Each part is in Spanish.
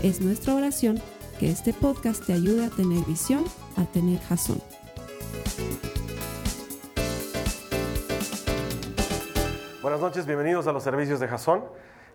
Es nuestra oración que este podcast te ayude a tener visión, a tener jazón. Buenas noches, bienvenidos a los servicios de Jazón.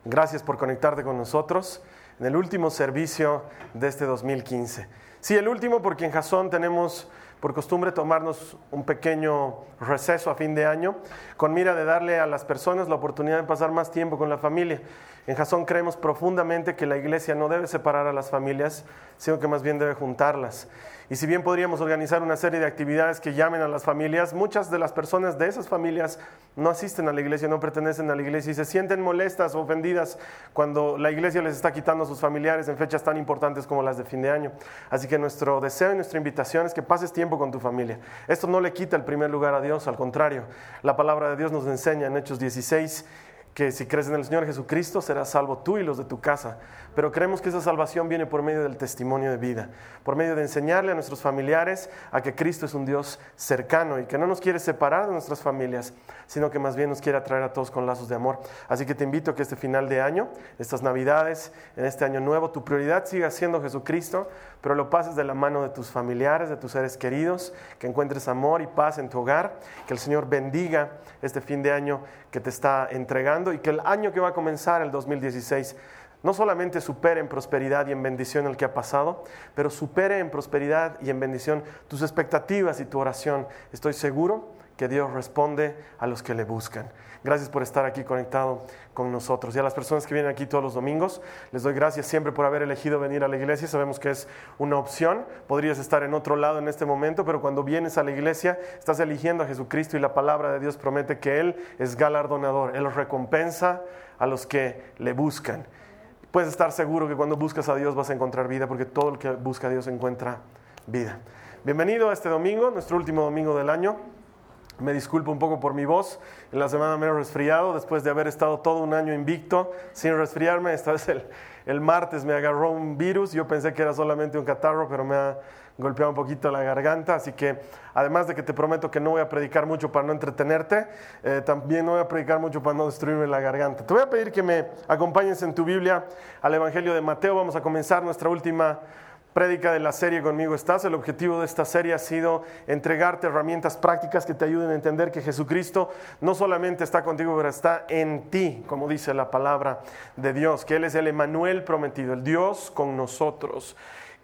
Gracias por conectarte con nosotros en el último servicio de este 2015. Sí, el último porque en Jazón tenemos por costumbre tomarnos un pequeño receso a fin de año con mira de darle a las personas la oportunidad de pasar más tiempo con la familia. En Jasón creemos profundamente que la iglesia no debe separar a las familias, sino que más bien debe juntarlas. Y si bien podríamos organizar una serie de actividades que llamen a las familias, muchas de las personas de esas familias no asisten a la iglesia, no pertenecen a la iglesia y se sienten molestas o ofendidas cuando la iglesia les está quitando a sus familiares en fechas tan importantes como las de fin de año. Así que nuestro deseo y nuestra invitación es que pases tiempo con tu familia. Esto no le quita el primer lugar a Dios, al contrario. La palabra de Dios nos enseña en Hechos 16 que si crees en el Señor Jesucristo serás salvo tú y los de tu casa. Pero creemos que esa salvación viene por medio del testimonio de vida, por medio de enseñarle a nuestros familiares a que Cristo es un Dios cercano y que no nos quiere separar de nuestras familias, sino que más bien nos quiere atraer a todos con lazos de amor. Así que te invito a que este final de año, estas navidades, en este año nuevo, tu prioridad siga siendo Jesucristo, pero lo pases de la mano de tus familiares, de tus seres queridos, que encuentres amor y paz en tu hogar, que el Señor bendiga este fin de año que te está entregando y que el año que va a comenzar, el 2016, no solamente supere en prosperidad y en bendición el que ha pasado, pero supere en prosperidad y en bendición tus expectativas y tu oración. Estoy seguro que Dios responde a los que le buscan. Gracias por estar aquí conectado con nosotros. Y a las personas que vienen aquí todos los domingos, les doy gracias siempre por haber elegido venir a la iglesia. Sabemos que es una opción. Podrías estar en otro lado en este momento, pero cuando vienes a la iglesia, estás eligiendo a Jesucristo y la palabra de Dios promete que Él es galardonador. Él recompensa a los que le buscan. Puedes estar seguro que cuando buscas a Dios vas a encontrar vida, porque todo el que busca a Dios encuentra vida. Bienvenido a este domingo, nuestro último domingo del año. Me disculpo un poco por mi voz. En la semana me he resfriado después de haber estado todo un año invicto sin resfriarme. Esta vez el, el martes me agarró un virus. Yo pensé que era solamente un catarro, pero me ha golpeado un poquito la garganta. Así que, además de que te prometo que no voy a predicar mucho para no entretenerte, eh, también no voy a predicar mucho para no destruirme la garganta. Te voy a pedir que me acompañes en tu Biblia al Evangelio de Mateo. Vamos a comenzar nuestra última prédica de la serie Conmigo estás. El objetivo de esta serie ha sido entregarte herramientas prácticas que te ayuden a entender que Jesucristo no solamente está contigo, pero está en ti, como dice la palabra de Dios, que Él es el Emanuel prometido, el Dios con nosotros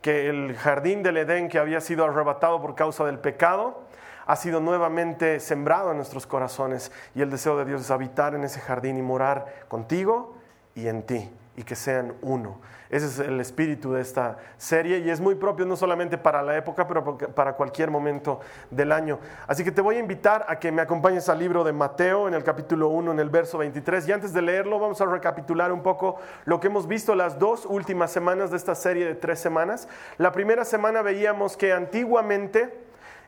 que el jardín del Edén que había sido arrebatado por causa del pecado ha sido nuevamente sembrado en nuestros corazones. Y el deseo de Dios es habitar en ese jardín y morar contigo y en ti y que sean uno. Ese es el espíritu de esta serie y es muy propio no solamente para la época, pero para cualquier momento del año. Así que te voy a invitar a que me acompañes al libro de Mateo en el capítulo 1, en el verso 23. Y antes de leerlo, vamos a recapitular un poco lo que hemos visto las dos últimas semanas de esta serie de tres semanas. La primera semana veíamos que antiguamente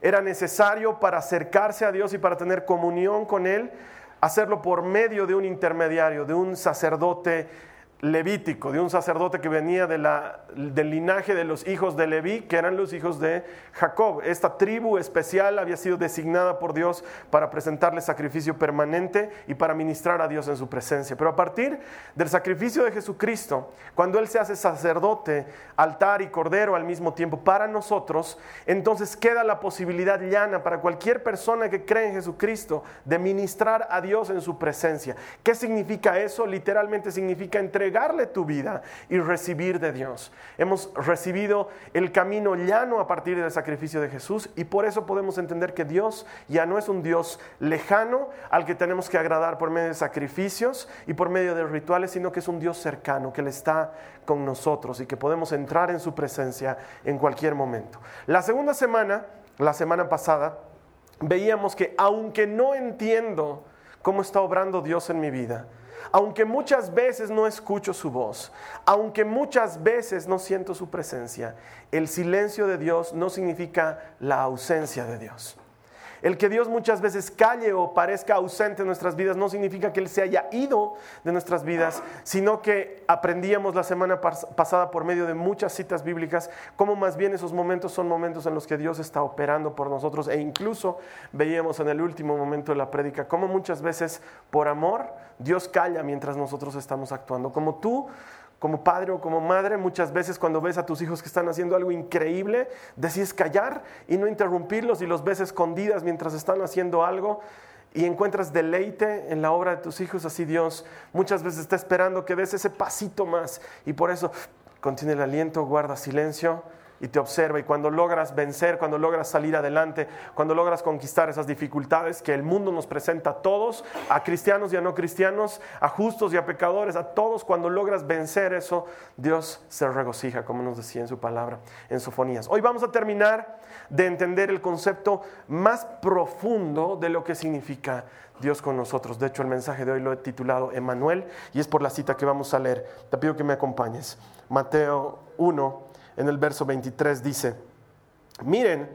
era necesario para acercarse a Dios y para tener comunión con Él, hacerlo por medio de un intermediario, de un sacerdote levítico, de un sacerdote que venía de la, del linaje de los hijos de Leví, que eran los hijos de Jacob. Esta tribu especial había sido designada por Dios para presentarle sacrificio permanente y para ministrar a Dios en su presencia. Pero a partir del sacrificio de Jesucristo, cuando Él se hace sacerdote, altar y cordero al mismo tiempo para nosotros, entonces queda la posibilidad llana para cualquier persona que cree en Jesucristo de ministrar a Dios en su presencia. ¿Qué significa eso? Literalmente significa entregar tu vida y recibir de Dios. Hemos recibido el camino llano a partir del sacrificio de Jesús y por eso podemos entender que Dios ya no es un Dios lejano al que tenemos que agradar por medio de sacrificios y por medio de rituales, sino que es un Dios cercano, que Él está con nosotros y que podemos entrar en su presencia en cualquier momento. La segunda semana, la semana pasada, veíamos que aunque no entiendo cómo está obrando Dios en mi vida. Aunque muchas veces no escucho su voz, aunque muchas veces no siento su presencia, el silencio de Dios no significa la ausencia de Dios. El que Dios muchas veces calle o parezca ausente en nuestras vidas no significa que Él se haya ido de nuestras vidas, sino que aprendíamos la semana pasada por medio de muchas citas bíblicas cómo más bien esos momentos son momentos en los que Dios está operando por nosotros e incluso veíamos en el último momento de la prédica cómo muchas veces por amor Dios calla mientras nosotros estamos actuando. Como tú como padre o como madre, muchas veces cuando ves a tus hijos que están haciendo algo increíble, decides callar y no interrumpirlos y los ves escondidas mientras están haciendo algo y encuentras deleite en la obra de tus hijos, así Dios muchas veces está esperando que des ese pasito más y por eso contiene el aliento, guarda silencio y te observa y cuando logras vencer, cuando logras salir adelante, cuando logras conquistar esas dificultades que el mundo nos presenta a todos, a cristianos y a no cristianos, a justos y a pecadores, a todos, cuando logras vencer eso, Dios se regocija, como nos decía en su palabra, en Sofonías. Hoy vamos a terminar de entender el concepto más profundo de lo que significa Dios con nosotros. De hecho, el mensaje de hoy lo he titulado Emanuel y es por la cita que vamos a leer. Te pido que me acompañes. Mateo 1 en el verso 23 dice, miren,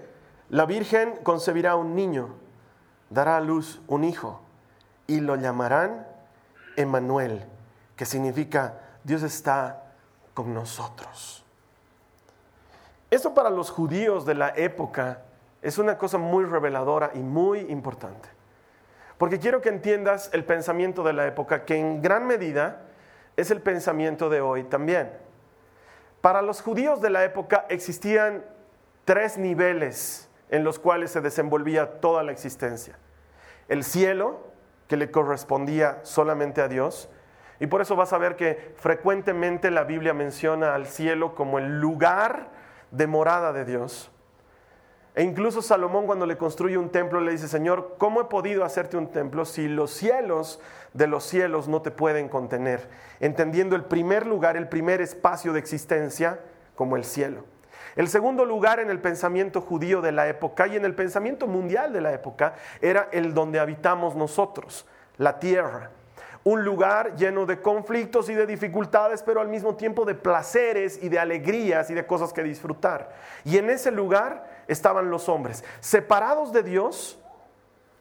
la Virgen concebirá un niño, dará a luz un hijo y lo llamarán Emanuel, que significa Dios está con nosotros. Eso para los judíos de la época es una cosa muy reveladora y muy importante. Porque quiero que entiendas el pensamiento de la época, que en gran medida es el pensamiento de hoy también. Para los judíos de la época existían tres niveles en los cuales se desenvolvía toda la existencia. El cielo, que le correspondía solamente a Dios, y por eso vas a ver que frecuentemente la Biblia menciona al cielo como el lugar de morada de Dios. E incluso Salomón cuando le construye un templo le dice, Señor, ¿cómo he podido hacerte un templo si los cielos de los cielos no te pueden contener? Entendiendo el primer lugar, el primer espacio de existencia como el cielo. El segundo lugar en el pensamiento judío de la época y en el pensamiento mundial de la época era el donde habitamos nosotros, la tierra un lugar lleno de conflictos y de dificultades, pero al mismo tiempo de placeres y de alegrías y de cosas que disfrutar. Y en ese lugar estaban los hombres, separados de Dios,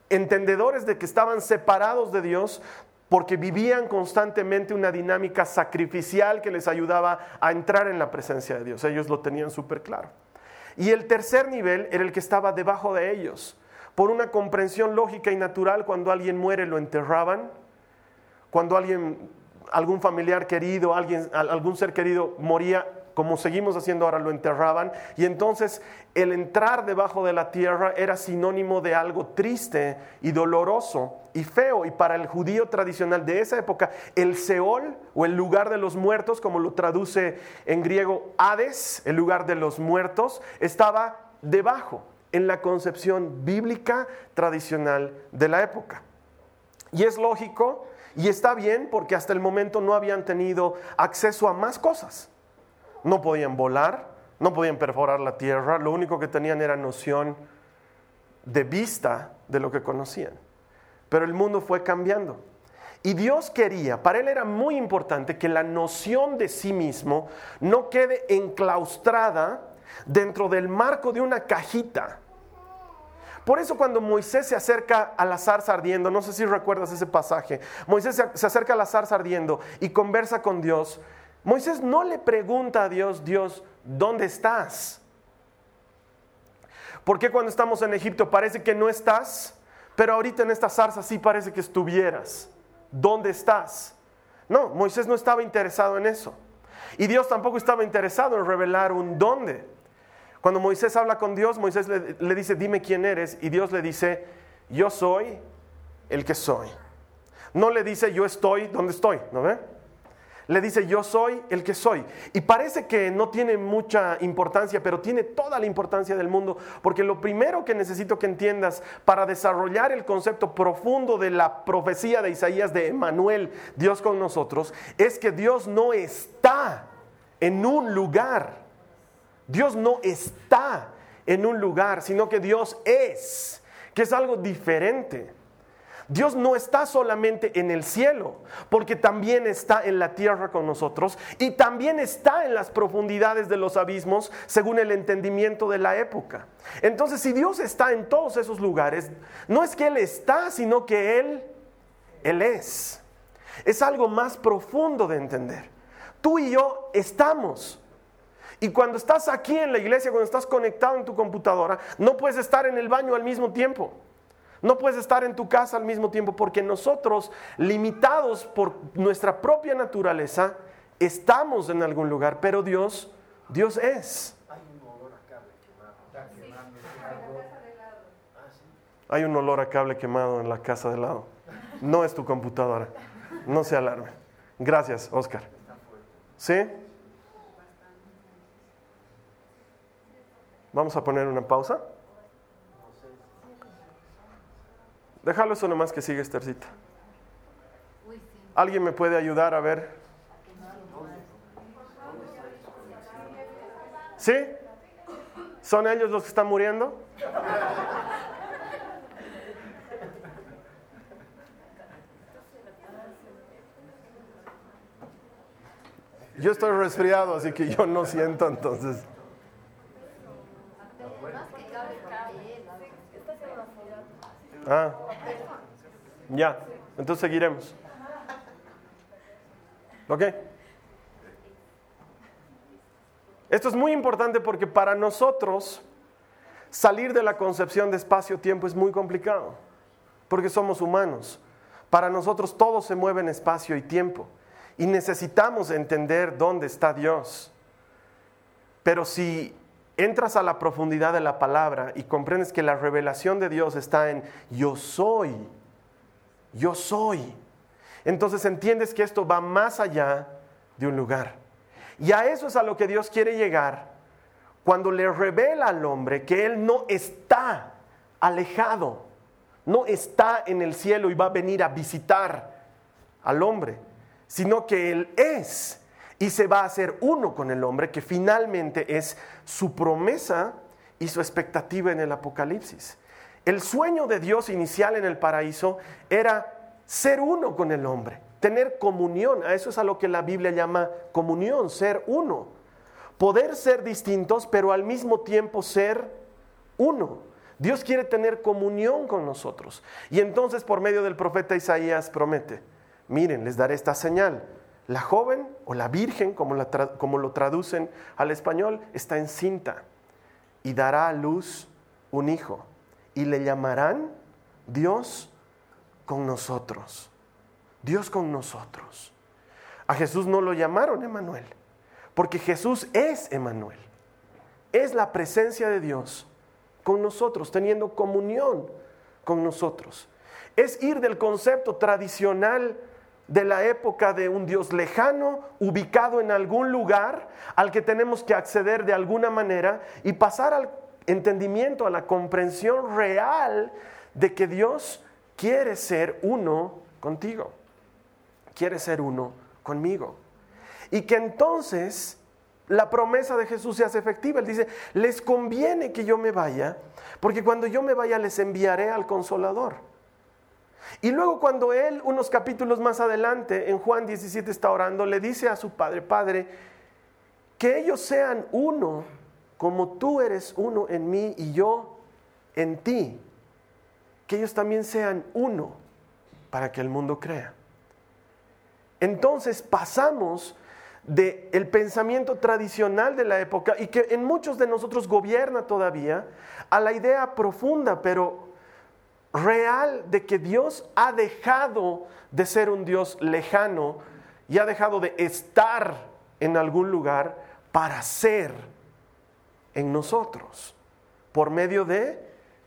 entendedores de que estaban separados de Dios, porque vivían constantemente una dinámica sacrificial que les ayudaba a entrar en la presencia de Dios. Ellos lo tenían súper claro. Y el tercer nivel era el que estaba debajo de ellos. Por una comprensión lógica y natural, cuando alguien muere lo enterraban, cuando alguien, algún familiar querido, alguien, algún ser querido moría, como seguimos haciendo ahora, lo enterraban. Y entonces el entrar debajo de la tierra era sinónimo de algo triste y doloroso y feo. Y para el judío tradicional de esa época, el Seol o el lugar de los muertos, como lo traduce en griego Hades, el lugar de los muertos, estaba debajo en la concepción bíblica tradicional de la época. Y es lógico y está bien porque hasta el momento no habían tenido acceso a más cosas. No podían volar, no podían perforar la tierra, lo único que tenían era noción de vista de lo que conocían. Pero el mundo fue cambiando. Y Dios quería, para Él era muy importante que la noción de sí mismo no quede enclaustrada dentro del marco de una cajita por eso cuando Moisés se acerca a la zarza ardiendo, no sé si recuerdas ese pasaje, Moisés se acerca a la zarza ardiendo y conversa con Dios. Moisés no le pregunta a Dios, Dios, ¿dónde estás? ¿Por qué cuando estamos en Egipto parece que no estás? Pero ahorita en esta zarza sí parece que estuvieras. ¿Dónde estás? No, Moisés no estaba interesado en eso. Y Dios tampoco estaba interesado en revelar un dónde. Cuando Moisés habla con Dios, Moisés le, dice, dime quién eres, y Dios le dice, yo soy el que soy. No le dice, yo estoy donde estoy, ¿no ve? Le dice, yo soy el que soy. Y parece que no tiene mucha importancia, pero tiene toda la importancia del mundo, porque lo primero que necesito que entiendas para desarrollar el concepto profundo de la profecía de Isaías de Emanuel, Dios con nosotros, es que Dios no está en un lugar. Dios no está en un lugar, sino que Dios es, que es algo diferente. Dios no está solamente en el cielo, porque también está en la tierra con nosotros y también está en las profundidades de los abismos según el entendimiento de la época. Entonces, si Dios está en todos esos lugares, no es que Él está, sino que Él, Él es. Es algo más profundo de entender. Tú y yo estamos. Y cuando estás aquí en la iglesia, cuando estás conectado en tu computadora, no puedes estar en el baño al mismo tiempo. No puedes estar en tu casa al mismo tiempo porque nosotros, limitados por nuestra propia naturaleza, estamos en algún lugar, pero Dios, Dios es. Hay un olor a cable quemado en la casa de lado. No es tu computadora. No se alarme. Gracias, Oscar. ¿Sí? Vamos a poner una pausa. Déjalo eso nomás que sigue Estercita. ¿Alguien me puede ayudar a ver? ¿Sí? ¿Son ellos los que están muriendo? Yo estoy resfriado, así que yo no siento entonces. Ah, ya, entonces seguiremos. ¿Ok? Esto es muy importante porque para nosotros salir de la concepción de espacio-tiempo es muy complicado, porque somos humanos. Para nosotros todo se mueve en espacio y tiempo y necesitamos entender dónde está Dios. Pero si entras a la profundidad de la palabra y comprendes que la revelación de Dios está en yo soy, yo soy, entonces entiendes que esto va más allá de un lugar. Y a eso es a lo que Dios quiere llegar cuando le revela al hombre que Él no está alejado, no está en el cielo y va a venir a visitar al hombre, sino que Él es y se va a hacer uno con el hombre, que finalmente es su promesa y su expectativa en el Apocalipsis. El sueño de Dios inicial en el paraíso era ser uno con el hombre, tener comunión. A eso es a lo que la Biblia llama comunión, ser uno. Poder ser distintos, pero al mismo tiempo ser uno. Dios quiere tener comunión con nosotros. Y entonces por medio del profeta Isaías promete, miren, les daré esta señal la joven o la virgen, como, lo traducen al español, está encinta y dará a luz un hijo y le llamarán Dios con nosotros. Dios con nosotros. A Jesús no lo llamaron Emanuel, porque Jesús es Emanuel. Es la presencia de Dios con nosotros, teniendo comunión con nosotros. Es ir del concepto tradicional de la época de un Dios lejano, ubicado en algún lugar, al que tenemos que acceder de alguna manera y pasar al entendimiento, a la comprensión real de que Dios quiere ser uno contigo, quiere ser uno conmigo. Y que entonces la promesa de Jesús se hace efectiva. Él dice, les conviene que yo me vaya, porque cuando yo me vaya les enviaré al consolador. Y luego cuando él, unos capítulos más adelante, en Juan 17 está orando, le dice a su padre, Padre, que ellos sean uno, como tú eres uno en mí y yo en ti. Que ellos también sean uno para que el mundo crea. Entonces pasamos del el pensamiento tradicional de la época y que en muchos de nosotros gobierna todavía a la idea profunda, pero real de que Dios ha dejado de ser un Dios lejano y ha dejado de estar en algún lugar para ser en nosotros por medio de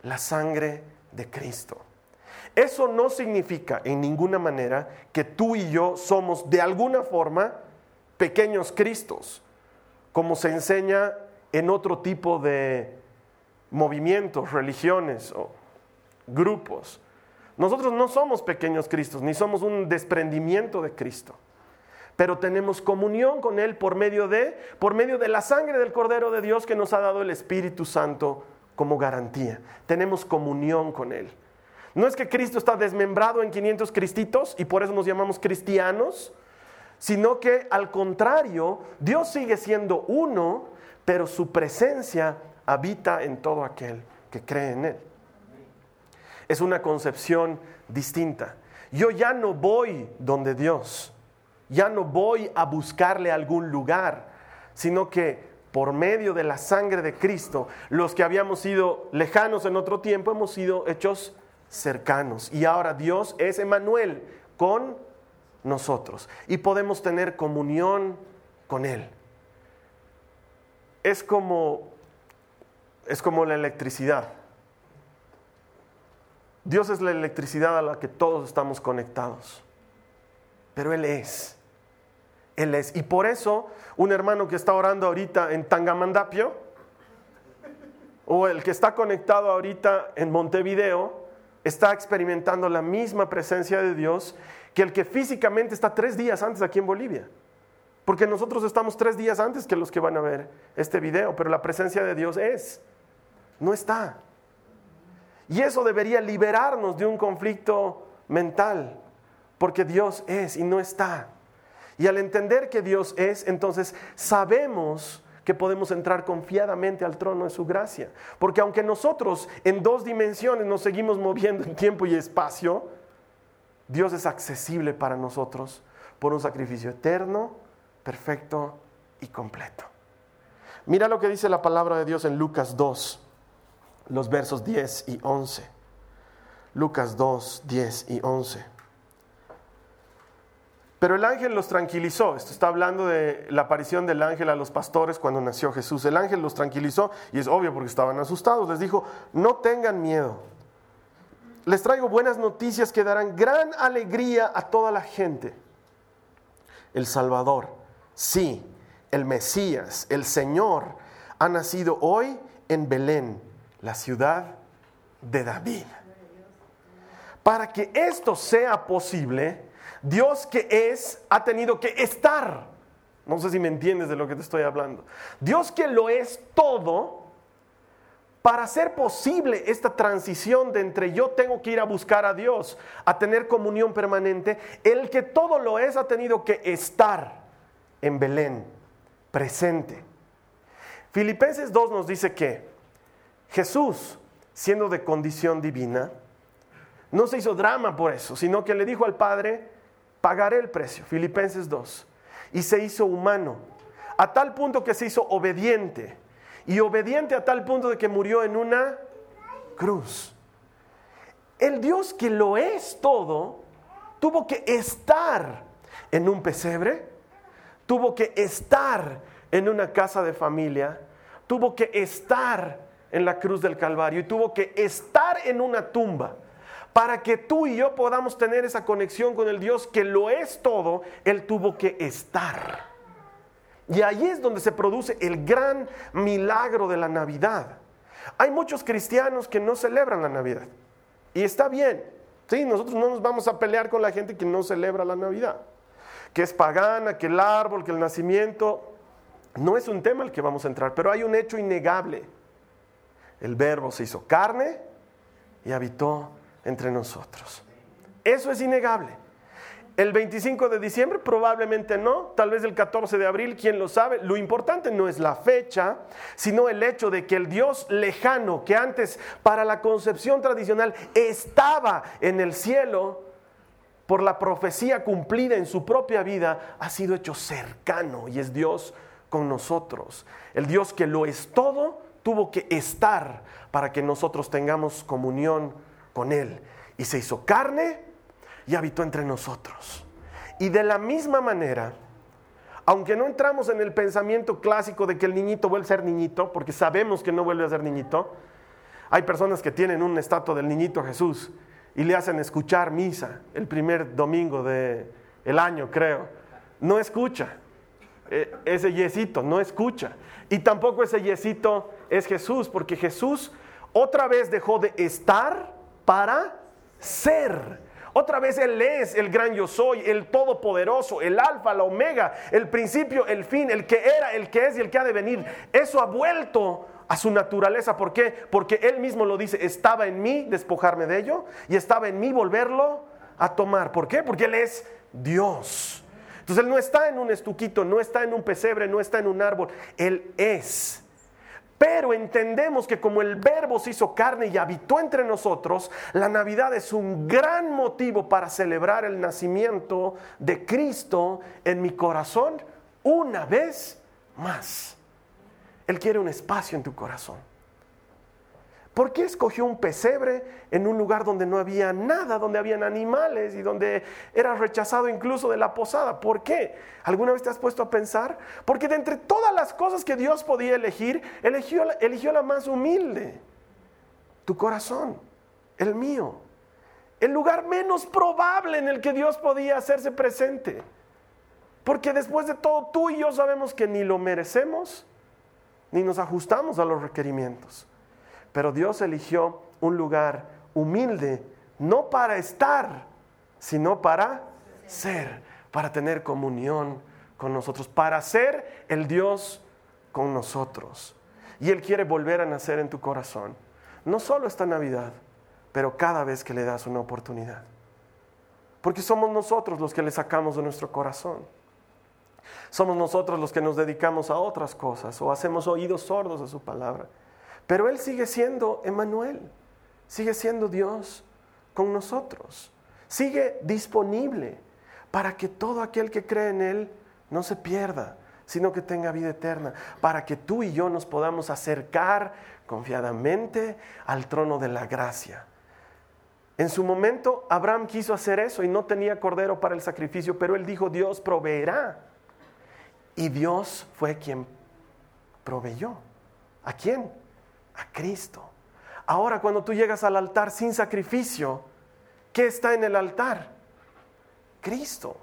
la sangre de Cristo. Eso no significa en ninguna manera que tú y yo somos de alguna forma pequeños Cristos, como se enseña en otro tipo de movimientos, religiones o grupos. Nosotros no somos pequeños Cristos, ni somos un desprendimiento de Cristo, pero tenemos comunión con Él por medio de, por medio de la sangre del Cordero de Dios que nos ha dado el Espíritu Santo como garantía. Tenemos comunión con Él. No es que Cristo está desmembrado en 500 cristitos y por eso nos llamamos cristianos, sino que al contrario, Dios sigue siendo uno, pero su presencia habita en todo aquel que cree en Él. Es una concepción distinta. Yo ya no voy donde Dios, ya no voy a buscarle algún lugar, sino que por medio de la sangre de Cristo, los que habíamos sido lejanos en otro tiempo hemos sido hechos cercanos. Y ahora Dios es Emanuel con nosotros y podemos tener comunión con Él. Es como, es como la electricidad. Dios es la electricidad a la que todos estamos conectados. Pero Él es. Él es. Y por eso un hermano que está orando ahorita en Tangamandapio, o el que está conectado ahorita en Montevideo, está experimentando la misma presencia de Dios que el que físicamente está tres días antes aquí en Bolivia. Porque nosotros estamos tres días antes que los que van a ver este video, pero la presencia de Dios es, no está. Y eso debería liberarnos de un conflicto mental, porque Dios es y no está. Y al entender que Dios es, entonces sabemos que podemos entrar confiadamente al trono de su gracia. Porque aunque nosotros en dos dimensiones nos seguimos moviendo en tiempo y espacio, Dios es accesible para nosotros por un sacrificio eterno, perfecto y completo. Mira lo que dice la palabra de Dios en Lucas 2 los versos 10 y 11. Lucas 2, 10 y 11. Pero el ángel los tranquilizó. Esto está hablando de la aparición del ángel a los pastores cuando nació Jesús. El ángel los tranquilizó y es obvio porque estaban asustados. Les dijo, no tengan miedo. Les traigo buenas noticias que darán gran alegría a toda la gente. El Salvador, sí, el Mesías, el Señor, ha nacido hoy en Belén la ciudad de David. Para que esto sea posible, Dios que es ha tenido que estar. No sé si me entiendes de lo que te estoy hablando. Dios que lo es todo, para hacer posible esta transición de entre yo tengo que ir a buscar a Dios, a tener comunión permanente, el que todo lo es ha tenido que estar en Belén, presente. Filipenses 2 nos dice que Jesús, siendo de condición divina, no se hizo drama por eso, sino que le dijo al Padre, pagaré el precio, Filipenses 2, y se hizo humano, a tal punto que se hizo obediente, y obediente a tal punto de que murió en una cruz. El Dios que lo es todo, tuvo que estar en un pesebre, tuvo que estar en una casa de familia, tuvo que estar en la cruz del Calvario y tuvo que estar en una tumba para que tú y yo podamos tener esa conexión con el Dios que lo es todo, Él tuvo que estar. Y ahí es donde se produce el gran milagro de la Navidad. Hay muchos cristianos que no celebran la Navidad. Y está bien. Sí, nosotros no nos vamos a pelear con la gente que no celebra la Navidad. Que es pagana, que el árbol, que el nacimiento. No es un tema al que vamos a entrar, pero hay un hecho innegable el verbo se hizo carne y habitó entre nosotros. Eso es innegable. El 25 de diciembre probablemente no, tal vez el 14 de abril, quién lo sabe. Lo importante no es la fecha, sino el hecho de que el Dios lejano, que antes para la concepción tradicional estaba en el cielo, por la profecía cumplida en su propia vida, ha sido hecho cercano y es Dios con nosotros. El Dios que lo es todo tuvo que estar para que nosotros tengamos comunión con Él. Y se hizo carne y habitó entre nosotros. Y de la misma manera, aunque no entramos en el pensamiento clásico de que el niñito vuelve a ser niñito, porque sabemos que no vuelve a ser niñito, hay personas que tienen un estatua del niñito Jesús y le hacen escuchar misa el primer domingo del el año, creo. No escucha. E, ese yesito no escucha. Y tampoco ese yesito es Jesús, porque Jesús otra vez dejó de estar para ser. Otra vez Él es el gran yo soy, el todopoderoso, el alfa, la omega, el principio, el fin, el que era, el que es y el que ha de venir. Eso ha vuelto a su naturaleza. ¿Por qué? Porque Él mismo lo dice, estaba en mí despojarme de ello y estaba en mí volverlo a tomar. ¿Por qué? Porque Él es Dios. Entonces Él no está en un estuquito, no está en un pesebre, no está en un árbol. Él es. Pero entendemos que como el verbo se hizo carne y habitó entre nosotros, la Navidad es un gran motivo para celebrar el nacimiento de Cristo en mi corazón una vez más. Él quiere un espacio en tu corazón. ¿Por qué escogió un pesebre en un lugar donde no había nada, donde habían animales y donde era rechazado incluso de la posada? ¿Por qué? ¿Alguna vez te has puesto a pensar? Porque de entre todas las cosas que Dios podía elegir, eligió, eligió la más humilde. Tu corazón, el mío. El lugar menos probable en el que Dios podía hacerse presente. Porque después de todo, tú y yo sabemos que ni lo merecemos, ni nos ajustamos a los requerimientos. Pero Dios eligió un lugar humilde, no para estar, sino para ser, para tener comunión con nosotros, para ser el Dios con nosotros. Y Él quiere volver a nacer en tu corazón, no solo esta Navidad, pero cada vez que le das una oportunidad. Porque somos nosotros los que le sacamos de nuestro corazón. Somos nosotros los que nos dedicamos a otras cosas o hacemos oídos sordos a su palabra. Pero Él sigue siendo Emanuel, sigue siendo Dios con nosotros, sigue disponible para que todo aquel que cree en Él no se pierda, sino que tenga vida eterna, para que tú y yo nos podamos acercar confiadamente al trono de la gracia. En su momento Abraham quiso hacer eso y no tenía cordero para el sacrificio, pero él dijo, Dios proveerá. Y Dios fue quien proveyó. ¿A quién? A Cristo. Ahora cuando tú llegas al altar sin sacrificio, ¿qué está en el altar? Cristo,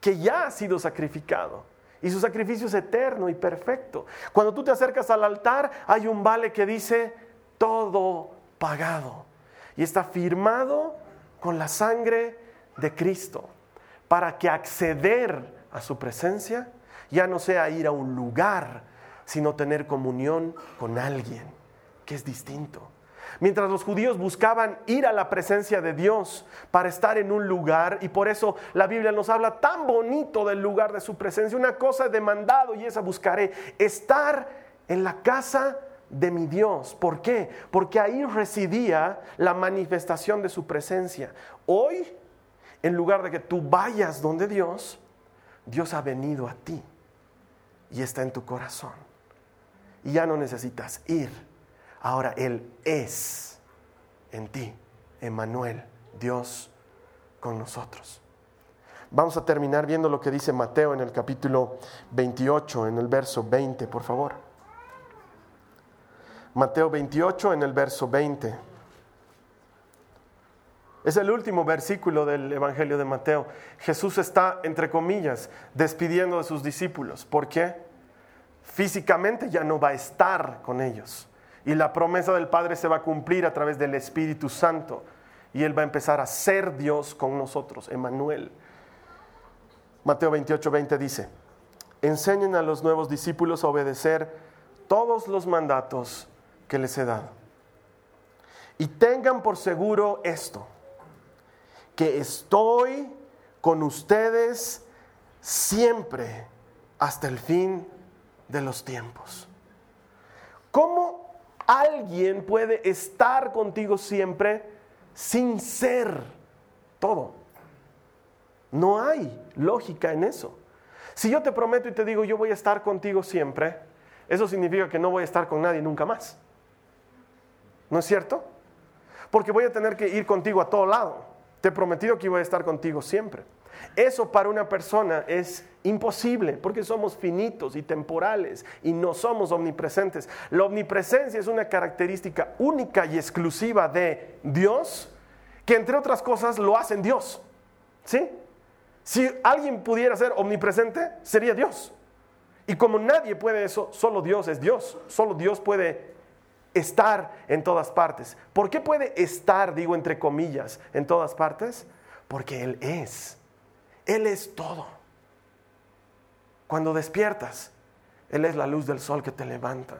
que ya ha sido sacrificado. Y su sacrificio es eterno y perfecto. Cuando tú te acercas al altar, hay un vale que dice todo pagado. Y está firmado con la sangre de Cristo. Para que acceder a su presencia ya no sea ir a un lugar, sino tener comunión con alguien, es distinto. Mientras los judíos buscaban ir a la presencia de Dios para estar en un lugar, y por eso la Biblia nos habla tan bonito del lugar de su presencia, una cosa demandado y esa buscaré, estar en la casa de mi Dios. ¿Por qué? Porque ahí residía la manifestación de su presencia. Hoy, en lugar de que tú vayas donde Dios, Dios ha venido a ti y está en tu corazón. Y ya no necesitas ir. Ahora Él es en ti, Emmanuel, Dios con nosotros. Vamos a terminar viendo lo que dice Mateo en el capítulo 28, en el verso 20, por favor. Mateo 28 en el verso 20. Es el último versículo del Evangelio de Mateo. Jesús está, entre comillas, despidiendo de sus discípulos. ¿Por qué? Físicamente ya no va a estar con ellos. Y la promesa del Padre se va a cumplir a través del Espíritu Santo. Y Él va a empezar a ser Dios con nosotros, Emanuel. Mateo 28, 20 dice, enseñen a los nuevos discípulos a obedecer todos los mandatos que les he dado. Y tengan por seguro esto que estoy con ustedes siempre hasta el fin de los tiempos. ¿Cómo alguien puede estar contigo siempre sin ser todo? No hay lógica en eso. Si yo te prometo y te digo yo voy a estar contigo siempre, eso significa que no voy a estar con nadie nunca más. ¿No es cierto? Porque voy a tener que ir contigo a todo lado. Te he prometido que voy a estar contigo siempre. Eso para una persona es imposible porque somos finitos y temporales y no somos omnipresentes. La omnipresencia es una característica única y exclusiva de Dios que entre otras cosas lo hacen Dios. ¿Sí? Si alguien pudiera ser omnipresente, sería Dios. Y como nadie puede eso, solo Dios es Dios. Solo Dios puede estar en todas partes. ¿Por qué puede estar, digo entre comillas, en todas partes? Porque Él es. Él es todo. Cuando despiertas, Él es la luz del sol que te levanta.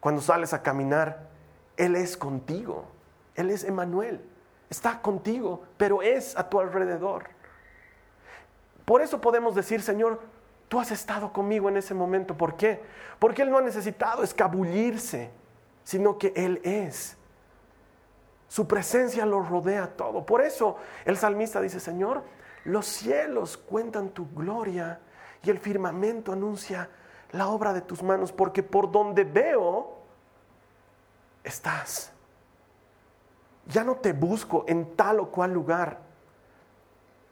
cuando sales a caminar, Él es contigo. Él es Emanuel. Está contigo, pero es a tu alrededor. Por eso podemos decir, Señor, tú has estado conmigo en ese momento. ¿Por qué? Porque Él no ha necesitado escabullirse, sino que Él es. Su presencia lo rodea todo. Por eso el salmista dice, Señor, los cielos cuentan tu gloria y el firmamento anuncia la obra de tus manos, porque por donde veo, estás. Ya no te busco en tal o cual lugar,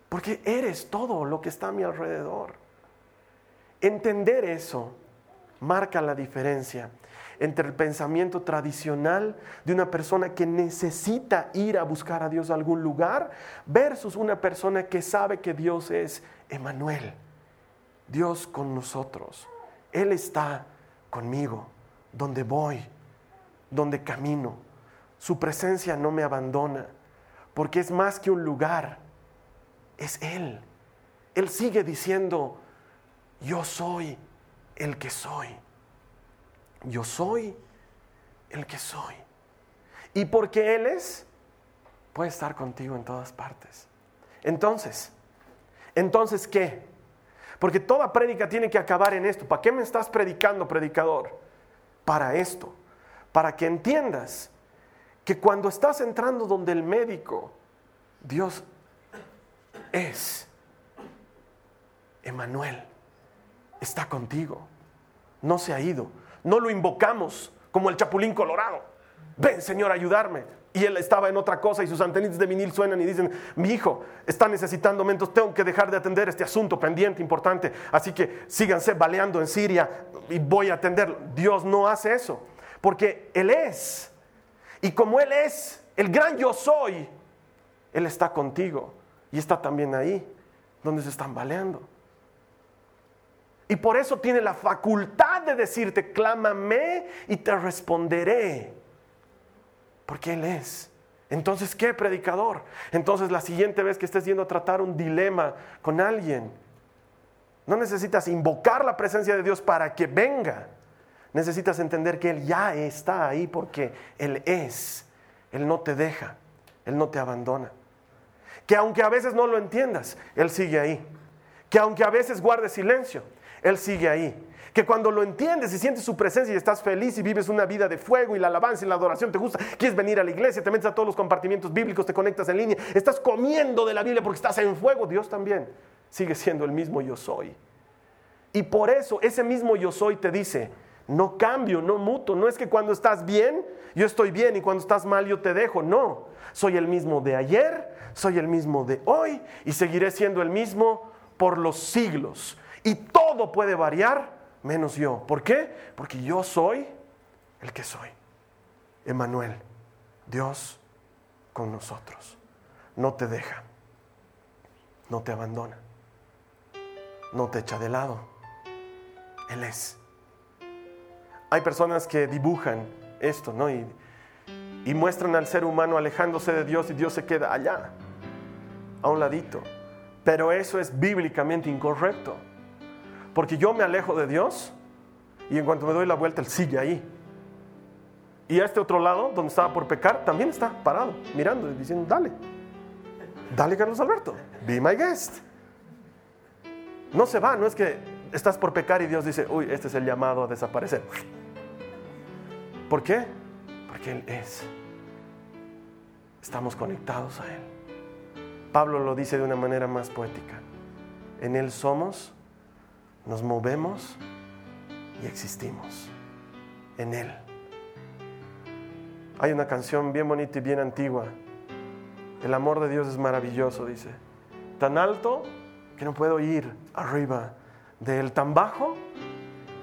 porque eres todo lo que está a mi alrededor. Entender eso marca la diferencia entre el pensamiento tradicional de una persona que necesita ir a buscar a Dios a algún lugar versus una persona que sabe que Dios es Emanuel, Dios con nosotros. Él está conmigo, donde voy, donde camino. Su presencia no me abandona, porque es más que un lugar, es Él. Él sigue diciendo, yo soy el que soy yo soy el que soy. Y porque Él es, puede estar contigo en todas partes. Entonces, entonces, ¿qué? Porque toda prédica tiene que acabar en esto. ¿Para qué me estás predicando, predicador? Para esto. Para que entiendas que cuando estás entrando donde el médico, Dios es. Emanuel está contigo. No se ha ido. No lo invocamos como el chapulín colorado. Ven, Señor, ayudarme. Y él estaba en otra cosa y sus antenitas de vinil suenan y dicen, mi hijo está necesitando mentos, tengo que dejar de atender este asunto pendiente, importante. Así que síganse baleando en Siria y voy a atenderlo. Dios no hace eso, porque Él es. Y como Él es, el gran yo soy, Él está contigo y está también ahí, donde se están baleando. Y por eso tiene la facultad de decirte, clámame y te responderé. Porque Él es. Entonces, ¿qué predicador? Entonces, la siguiente vez que estés yendo a tratar un dilema con alguien, no necesitas invocar la presencia de Dios para que venga. Necesitas entender que Él ya está ahí porque Él es. Él no te deja. Él no te abandona. Que aunque a veces no lo entiendas, Él sigue ahí. Que aunque a veces guardes silencio, él sigue ahí. Que cuando lo entiendes y sientes su presencia y estás feliz y vives una vida de fuego y la alabanza y la adoración te gusta, quieres venir a la iglesia, te metes a todos los compartimientos bíblicos, te conectas en línea, estás comiendo de la Biblia porque estás en fuego, Dios también sigue siendo el mismo yo soy. Y por eso ese mismo yo soy te dice, no cambio, no muto, no es que cuando estás bien, yo estoy bien y cuando estás mal yo te dejo, no, soy el mismo de ayer, soy el mismo de hoy y seguiré siendo el mismo por los siglos. Y todo puede variar menos yo. ¿Por qué? Porque yo soy el que soy. Emanuel, Dios con nosotros. No te deja, no te abandona, no te echa de lado. Él es. Hay personas que dibujan esto, ¿no? Y, y muestran al ser humano alejándose de Dios y Dios se queda allá, a un ladito. Pero eso es bíblicamente incorrecto. Porque yo me alejo de Dios y en cuanto me doy la vuelta, Él sigue ahí. Y a este otro lado, donde estaba por pecar, también está parado, mirando y diciendo, dale, dale Carlos Alberto, be my guest. No se va, no es que estás por pecar y Dios dice, uy, este es el llamado a desaparecer. ¿Por qué? Porque Él es. Estamos conectados a Él. Pablo lo dice de una manera más poética. En Él somos nos movemos y existimos en Él. Hay una canción bien bonita y bien antigua. El amor de Dios es maravilloso, dice. Tan alto que no puedo ir arriba de Él. Tan bajo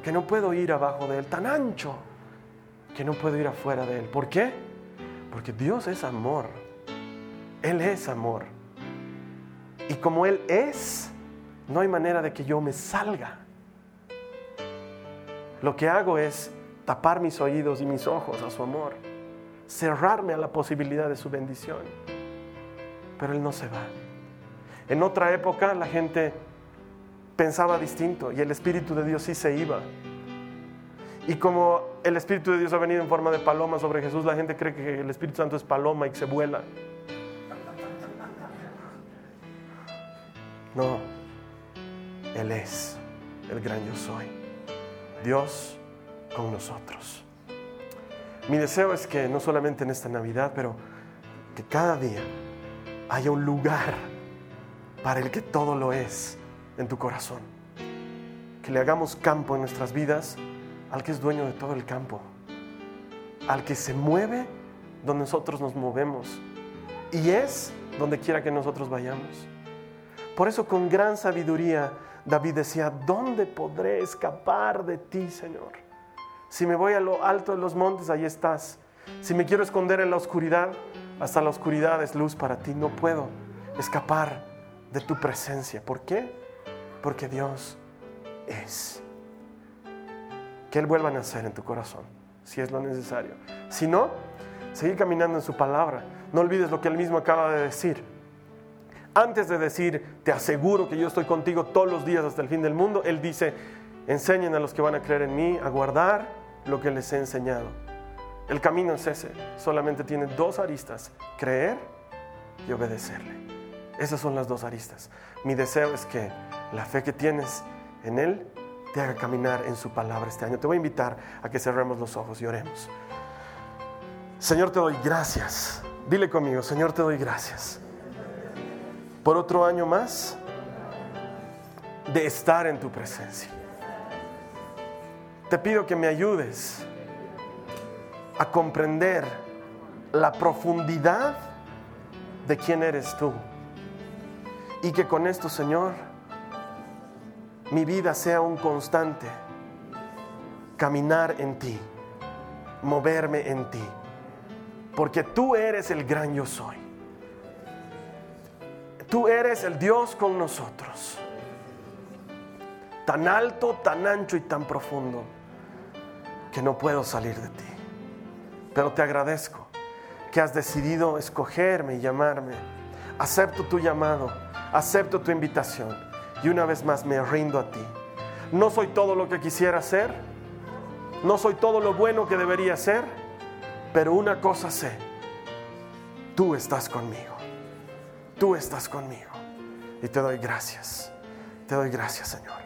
que no puedo ir abajo de Él. Tan ancho que no puedo ir afuera de Él. ¿Por qué? Porque Dios es amor. Él es amor. Y como Él es, no hay manera de que yo me salga. Lo que hago es tapar mis oídos y mis ojos a su amor, cerrarme a la posibilidad de su bendición. Pero Él no se va. En otra época la gente pensaba distinto y el Espíritu de Dios sí se iba. Y como el Espíritu de Dios ha venido en forma de paloma sobre Jesús, la gente cree que el Espíritu Santo es paloma y que se vuela. No, Él es el gran yo soy. Dios con nosotros. Mi deseo es que no solamente en esta Navidad, pero que cada día haya un lugar para el que todo lo es en tu corazón. Que le hagamos campo en nuestras vidas al que es dueño de todo el campo, al que se mueve donde nosotros nos movemos y es donde quiera que nosotros vayamos. Por eso con gran sabiduría David decía, ¿dónde podré escapar de ti, Señor? Si me voy a lo alto de los montes, ahí estás. Si me quiero esconder en la oscuridad, hasta la oscuridad es luz para ti. No puedo escapar de tu presencia. ¿Por qué? Porque Dios es. Que Él vuelva a nacer en tu corazón, si es lo necesario. Si no, seguir caminando en su palabra. No olvides lo que Él mismo acaba de decir. Antes de decir, te aseguro que yo estoy contigo todos los días hasta el fin del mundo, Él dice, enseñen a los que van a creer en mí a guardar lo que les he enseñado. El camino es ese, solamente tiene dos aristas, creer y obedecerle. Esas son las dos aristas. Mi deseo es que la fe que tienes en Él te haga caminar en su palabra este año. Te voy a invitar a que cerremos los ojos y oremos. Señor, te doy gracias. Dile conmigo, Señor, te doy gracias. Por otro año más de estar en tu presencia. Te pido que me ayudes a comprender la profundidad de quién eres tú. Y que con esto, Señor, mi vida sea un constante caminar en ti, moverme en ti, porque tú eres el gran yo soy. Tú eres el Dios con nosotros, tan alto, tan ancho y tan profundo, que no puedo salir de ti. Pero te agradezco que has decidido escogerme y llamarme. Acepto tu llamado, acepto tu invitación y una vez más me rindo a ti. No soy todo lo que quisiera ser, no soy todo lo bueno que debería ser, pero una cosa sé, tú estás conmigo, tú estás conmigo y te doy gracias, te doy gracias Señor,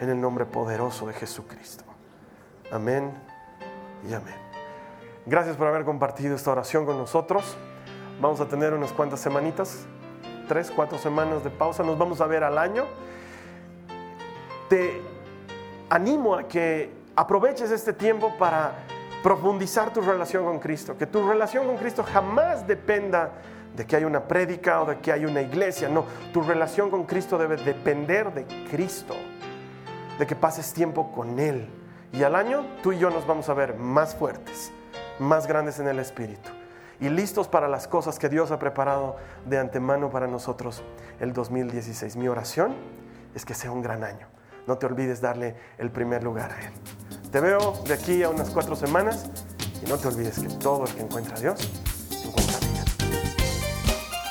en el nombre poderoso de Jesucristo. Amén y amén. Gracias por haber compartido esta oración con nosotros. Vamos a tener unas cuantas semanitas tres, cuatro semanas de pausa, nos vamos a ver al año. Te animo a que aproveches este tiempo para profundizar tu relación con Cristo, que tu relación con Cristo jamás dependa de que hay una prédica o de que hay una iglesia, no, tu relación con Cristo debe depender de Cristo, de que pases tiempo con Él. Y al año tú y yo nos vamos a ver más fuertes, más grandes en el Espíritu y listos para las cosas que Dios ha preparado de antemano para nosotros el 2016. Mi oración es que sea un gran año. No te olvides darle el primer lugar a Él. Te veo de aquí a unas cuatro semanas y no te olvides que todo el que encuentra a Dios encuentra.